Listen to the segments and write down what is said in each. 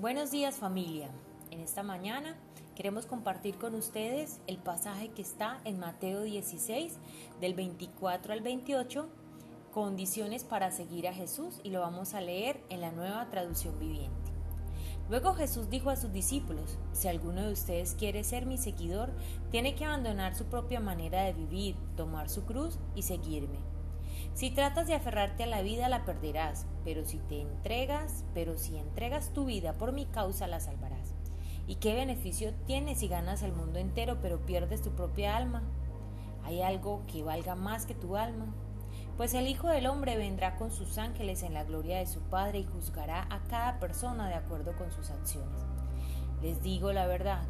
Buenos días familia. En esta mañana queremos compartir con ustedes el pasaje que está en Mateo 16 del 24 al 28, condiciones para seguir a Jesús y lo vamos a leer en la nueva traducción viviente. Luego Jesús dijo a sus discípulos, si alguno de ustedes quiere ser mi seguidor, tiene que abandonar su propia manera de vivir, tomar su cruz y seguirme. Si tratas de aferrarte a la vida la perderás, pero si te entregas, pero si entregas tu vida por mi causa la salvarás. ¿Y qué beneficio tienes si ganas el mundo entero pero pierdes tu propia alma? ¿Hay algo que valga más que tu alma? Pues el Hijo del Hombre vendrá con sus ángeles en la gloria de su Padre y juzgará a cada persona de acuerdo con sus acciones. Les digo la verdad,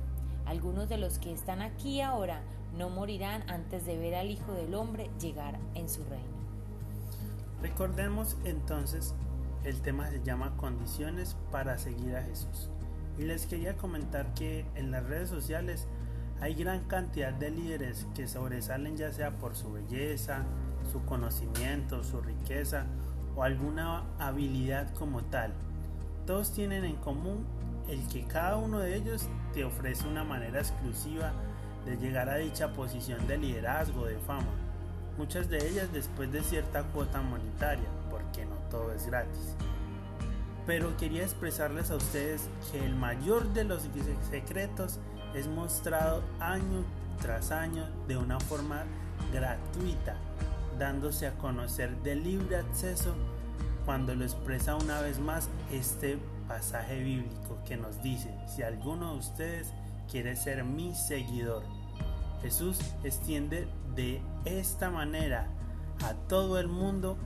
algunos de los que están aquí ahora no morirán antes de ver al Hijo del Hombre llegar en su reino. Recordemos entonces, el tema se llama condiciones para seguir a Jesús. Y les quería comentar que en las redes sociales hay gran cantidad de líderes que sobresalen ya sea por su belleza, su conocimiento, su riqueza o alguna habilidad como tal. Todos tienen en común el que cada uno de ellos te ofrece una manera exclusiva de llegar a dicha posición de liderazgo, de fama muchas de ellas después de cierta cuota monetaria, porque no todo es gratis. Pero quería expresarles a ustedes que el mayor de los secretos es mostrado año tras año de una forma gratuita, dándose a conocer de libre acceso cuando lo expresa una vez más este pasaje bíblico que nos dice, si alguno de ustedes quiere ser mi seguidor, Jesús extiende de esta manera a todo el mundo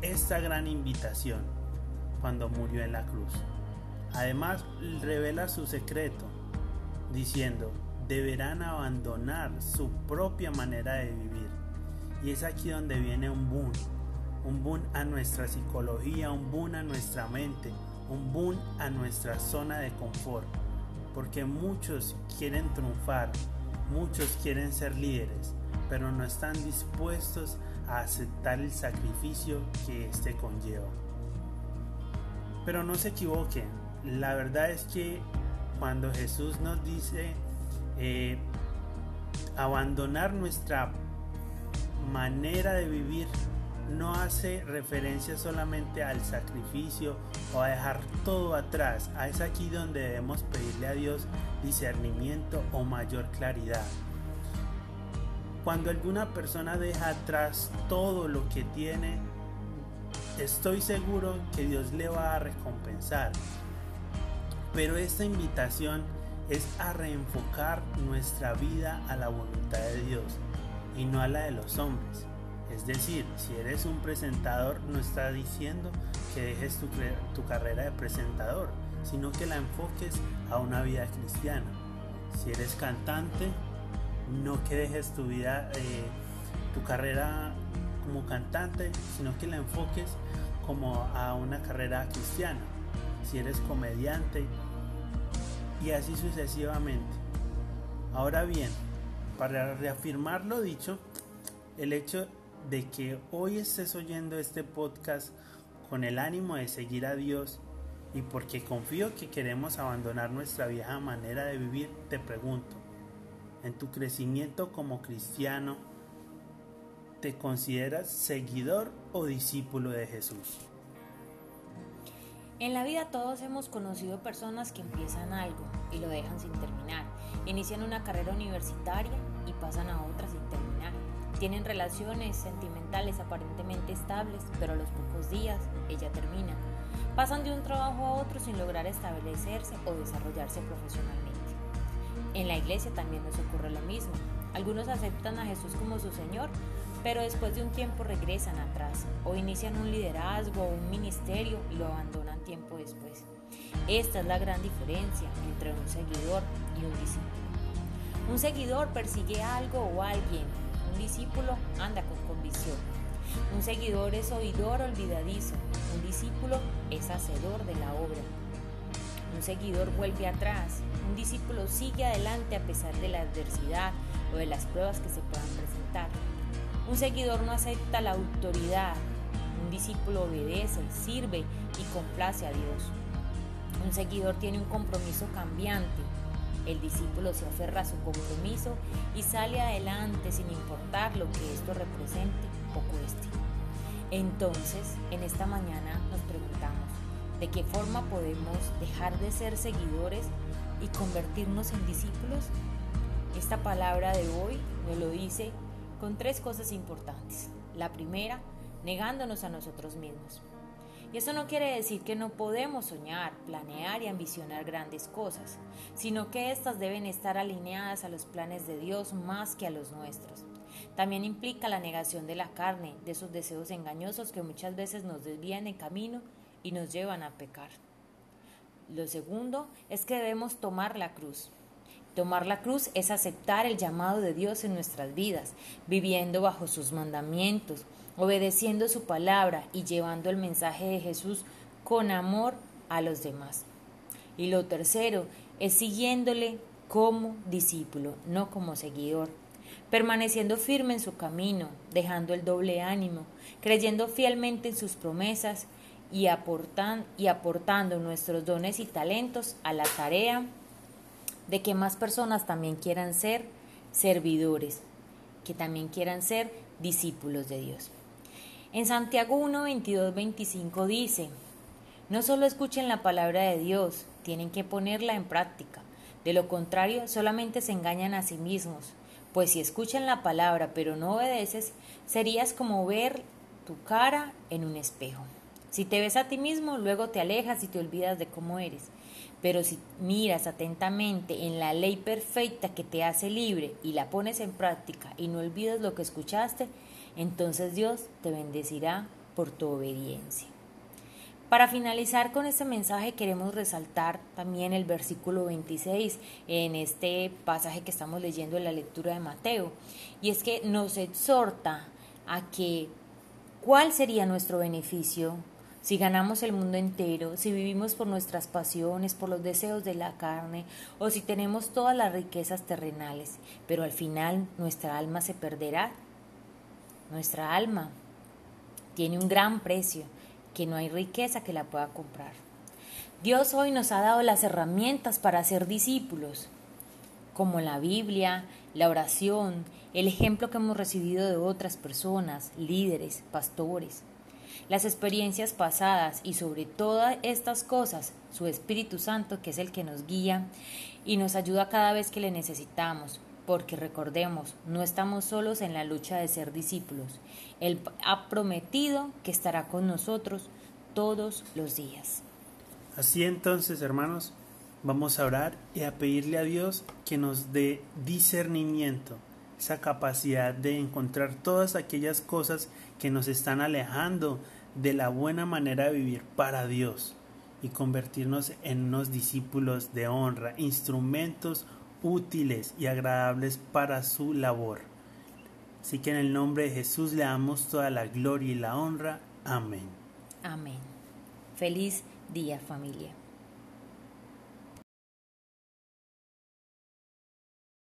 esta gran invitación cuando murió en la cruz. Además, revela su secreto, diciendo, deberán abandonar su propia manera de vivir. Y es aquí donde viene un boom, un boom a nuestra psicología, un boom a nuestra mente, un boom a nuestra zona de confort. Porque muchos quieren triunfar, Muchos quieren ser líderes, pero no están dispuestos a aceptar el sacrificio que éste conlleva. Pero no se equivoquen, la verdad es que cuando Jesús nos dice eh, abandonar nuestra manera de vivir, no hace referencia solamente al sacrificio o a dejar todo atrás. Es aquí donde debemos pedirle a Dios discernimiento o mayor claridad. Cuando alguna persona deja atrás todo lo que tiene, estoy seguro que Dios le va a recompensar. Pero esta invitación es a reenfocar nuestra vida a la voluntad de Dios y no a la de los hombres. Es decir, si eres un presentador, no está diciendo que dejes tu, tu, carrera de presentador, sino que la enfoques a una vida cristiana. Si eres cantante, no que dejes tu vida, eh, tu carrera como cantante, sino que la enfoques como a una carrera cristiana. Si eres comediante, y así sucesivamente. Ahora bien, para reafirmar lo dicho, el hecho de que hoy estés oyendo este podcast con el ánimo de seguir a Dios y porque confío que queremos abandonar nuestra vieja manera de vivir, te pregunto, en tu crecimiento como cristiano, ¿te consideras seguidor o discípulo de Jesús? En la vida todos hemos conocido personas que empiezan algo y lo dejan sin terminar, inician una carrera universitaria y pasan a otra sin terminar tienen relaciones sentimentales aparentemente estables, pero a los pocos días ella termina. Pasan de un trabajo a otro sin lograr establecerse o desarrollarse profesionalmente. En la iglesia también nos ocurre lo mismo. Algunos aceptan a Jesús como su Señor, pero después de un tiempo regresan atrás o inician un liderazgo o un ministerio y lo abandonan tiempo después. Esta es la gran diferencia entre un seguidor y un discípulo. Un seguidor persigue algo o alguien un discípulo anda con convicción. Un seguidor es oidor olvidadizo. Un discípulo es hacedor de la obra. Un seguidor vuelve atrás. Un discípulo sigue adelante a pesar de la adversidad o de las pruebas que se puedan presentar. Un seguidor no acepta la autoridad. Un discípulo obedece, sirve y complace a Dios. Un seguidor tiene un compromiso cambiante. El discípulo se aferra a su compromiso y sale adelante sin importar lo que esto represente o cueste. Entonces, en esta mañana nos preguntamos, ¿de qué forma podemos dejar de ser seguidores y convertirnos en discípulos? Esta palabra de hoy nos lo dice con tres cosas importantes. La primera, negándonos a nosotros mismos. Y eso no quiere decir que no podemos soñar, planear y ambicionar grandes cosas, sino que éstas deben estar alineadas a los planes de Dios más que a los nuestros. También implica la negación de la carne, de esos deseos engañosos que muchas veces nos desvían en camino y nos llevan a pecar. Lo segundo es que debemos tomar la cruz. Tomar la cruz es aceptar el llamado de Dios en nuestras vidas, viviendo bajo sus mandamientos, obedeciendo su palabra y llevando el mensaje de Jesús con amor a los demás. Y lo tercero es siguiéndole como discípulo, no como seguidor, permaneciendo firme en su camino, dejando el doble ánimo, creyendo fielmente en sus promesas y, y aportando nuestros dones y talentos a la tarea de que más personas también quieran ser servidores, que también quieran ser discípulos de Dios. En Santiago 1, 22, 25 dice, no solo escuchen la palabra de Dios, tienen que ponerla en práctica. De lo contrario, solamente se engañan a sí mismos. Pues si escuchan la palabra pero no obedeces, serías como ver tu cara en un espejo. Si te ves a ti mismo, luego te alejas y te olvidas de cómo eres. Pero si miras atentamente en la ley perfecta que te hace libre y la pones en práctica y no olvidas lo que escuchaste, entonces Dios te bendecirá por tu obediencia. Para finalizar con este mensaje queremos resaltar también el versículo 26 en este pasaje que estamos leyendo en la lectura de Mateo, y es que nos exhorta a que cuál sería nuestro beneficio si ganamos el mundo entero, si vivimos por nuestras pasiones, por los deseos de la carne, o si tenemos todas las riquezas terrenales, pero al final nuestra alma se perderá. Nuestra alma tiene un gran precio, que no hay riqueza que la pueda comprar. Dios hoy nos ha dado las herramientas para ser discípulos, como la Biblia, la oración, el ejemplo que hemos recibido de otras personas, líderes, pastores las experiencias pasadas y sobre todas estas cosas, su Espíritu Santo, que es el que nos guía y nos ayuda cada vez que le necesitamos, porque recordemos, no estamos solos en la lucha de ser discípulos. Él ha prometido que estará con nosotros todos los días. Así entonces, hermanos, vamos a orar y a pedirle a Dios que nos dé discernimiento, esa capacidad de encontrar todas aquellas cosas que nos están alejando de la buena manera de vivir para Dios y convertirnos en unos discípulos de honra, instrumentos útiles y agradables para su labor. Así que en el nombre de Jesús le damos toda la gloria y la honra. Amén. Amén. Feliz día familia.